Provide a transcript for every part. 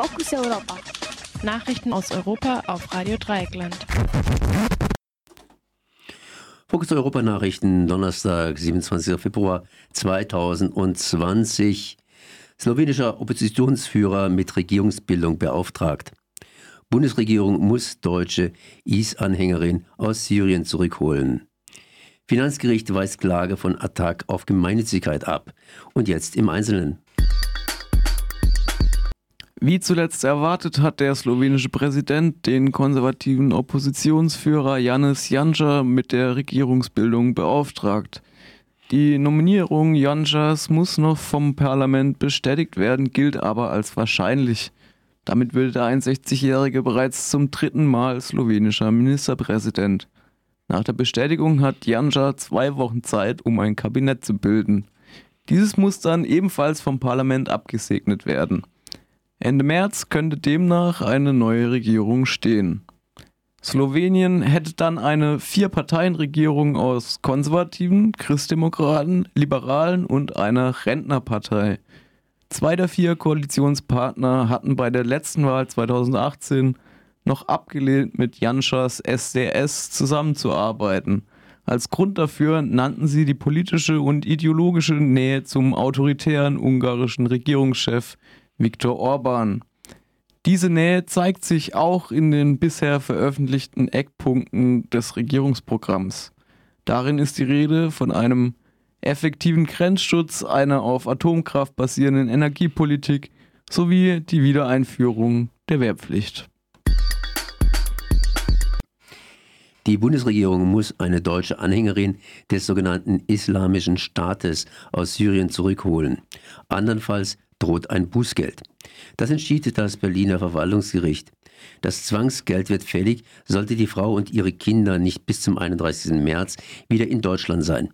Fokus Europa. Nachrichten aus Europa auf Radio Dreieckland. Fokus Europa Nachrichten, Donnerstag, 27. Februar 2020. Slowenischer Oppositionsführer mit Regierungsbildung beauftragt. Bundesregierung muss deutsche IS-Anhängerin aus Syrien zurückholen. Finanzgericht weist Klage von Attac auf Gemeinnützigkeit ab. Und jetzt im Einzelnen. Wie zuletzt erwartet hat der slowenische Präsident den konservativen Oppositionsführer Janis Janša mit der Regierungsbildung beauftragt. Die Nominierung Janšas muss noch vom Parlament bestätigt werden, gilt aber als wahrscheinlich. Damit wird der 61-Jährige bereits zum dritten Mal slowenischer Ministerpräsident. Nach der Bestätigung hat Janša zwei Wochen Zeit, um ein Kabinett zu bilden. Dieses muss dann ebenfalls vom Parlament abgesegnet werden. Ende März könnte demnach eine neue Regierung stehen. Slowenien hätte dann eine Vier-Parteien-Regierung aus Konservativen, Christdemokraten, Liberalen und einer Rentnerpartei. Zwei der vier Koalitionspartner hatten bei der letzten Wahl 2018 noch abgelehnt, mit Janschas SDS zusammenzuarbeiten. Als Grund dafür nannten sie die politische und ideologische Nähe zum autoritären ungarischen Regierungschef Viktor Orban. Diese Nähe zeigt sich auch in den bisher veröffentlichten Eckpunkten des Regierungsprogramms. Darin ist die Rede von einem effektiven Grenzschutz, einer auf Atomkraft basierenden Energiepolitik sowie die Wiedereinführung der Wehrpflicht. Die Bundesregierung muss eine deutsche Anhängerin des sogenannten Islamischen Staates aus Syrien zurückholen. Andernfalls droht ein Bußgeld. Das entschied das Berliner Verwaltungsgericht. Das Zwangsgeld wird fällig, sollte die Frau und ihre Kinder nicht bis zum 31. März wieder in Deutschland sein.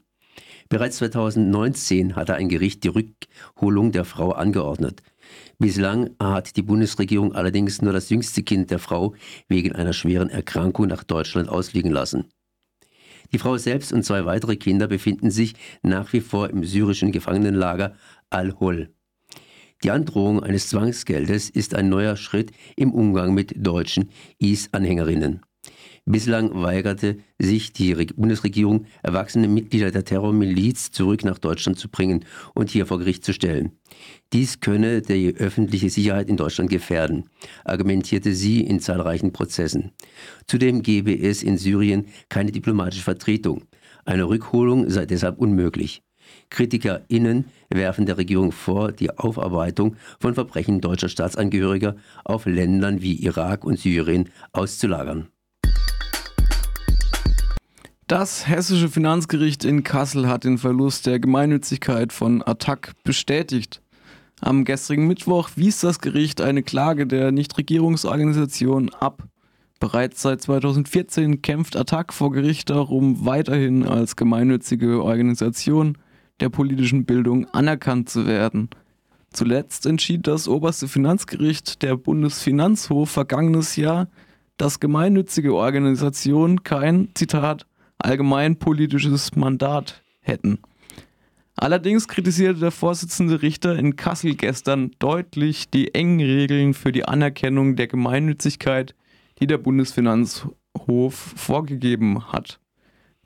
Bereits 2019 hatte ein Gericht die Rückholung der Frau angeordnet. Bislang hat die Bundesregierung allerdings nur das jüngste Kind der Frau wegen einer schweren Erkrankung nach Deutschland ausfliegen lassen. Die Frau selbst und zwei weitere Kinder befinden sich nach wie vor im syrischen Gefangenenlager Al-Hol. Die Androhung eines Zwangsgeldes ist ein neuer Schritt im Umgang mit deutschen IS-Anhängerinnen. Bislang weigerte sich die Bundesregierung, erwachsene Mitglieder der Terrormiliz zurück nach Deutschland zu bringen und hier vor Gericht zu stellen. Dies könne die öffentliche Sicherheit in Deutschland gefährden, argumentierte sie in zahlreichen Prozessen. Zudem gebe es in Syrien keine diplomatische Vertretung. Eine Rückholung sei deshalb unmöglich. KritikerInnen werfen der Regierung vor, die Aufarbeitung von Verbrechen deutscher Staatsangehöriger auf Ländern wie Irak und Syrien auszulagern. Das hessische Finanzgericht in Kassel hat den Verlust der Gemeinnützigkeit von Attac bestätigt. Am gestrigen Mittwoch wies das Gericht eine Klage der Nichtregierungsorganisation ab. Bereits seit 2014 kämpft Attac vor Gericht darum, weiterhin als gemeinnützige Organisation der politischen Bildung anerkannt zu werden. Zuletzt entschied das oberste Finanzgericht der Bundesfinanzhof vergangenes Jahr, dass gemeinnützige Organisationen kein, Zitat, allgemeinpolitisches Mandat hätten. Allerdings kritisierte der Vorsitzende Richter in Kassel gestern deutlich die engen Regeln für die Anerkennung der Gemeinnützigkeit, die der Bundesfinanzhof vorgegeben hat.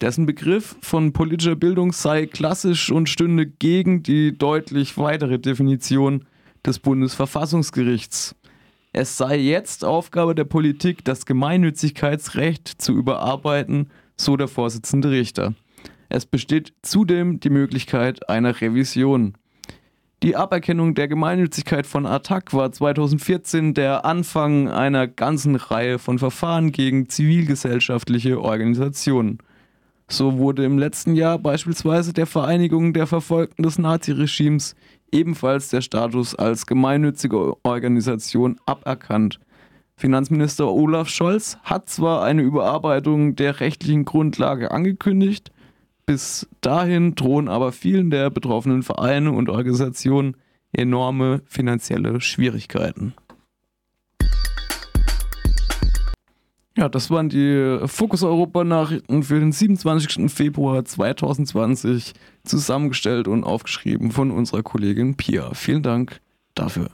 Dessen Begriff von politischer Bildung sei klassisch und stünde gegen die deutlich weitere Definition des Bundesverfassungsgerichts. Es sei jetzt Aufgabe der Politik, das Gemeinnützigkeitsrecht zu überarbeiten, so der Vorsitzende Richter. Es besteht zudem die Möglichkeit einer Revision. Die Aberkennung der Gemeinnützigkeit von Attac war 2014 der Anfang einer ganzen Reihe von Verfahren gegen zivilgesellschaftliche Organisationen. So wurde im letzten Jahr beispielsweise der Vereinigung der Verfolgten des Naziregimes ebenfalls der Status als gemeinnützige Organisation aberkannt. Finanzminister Olaf Scholz hat zwar eine Überarbeitung der rechtlichen Grundlage angekündigt, bis dahin drohen aber vielen der betroffenen Vereine und Organisationen enorme finanzielle Schwierigkeiten. Ja, das waren die Fokus Europa Nachrichten für den 27. Februar 2020, zusammengestellt und aufgeschrieben von unserer Kollegin Pia. Vielen Dank dafür.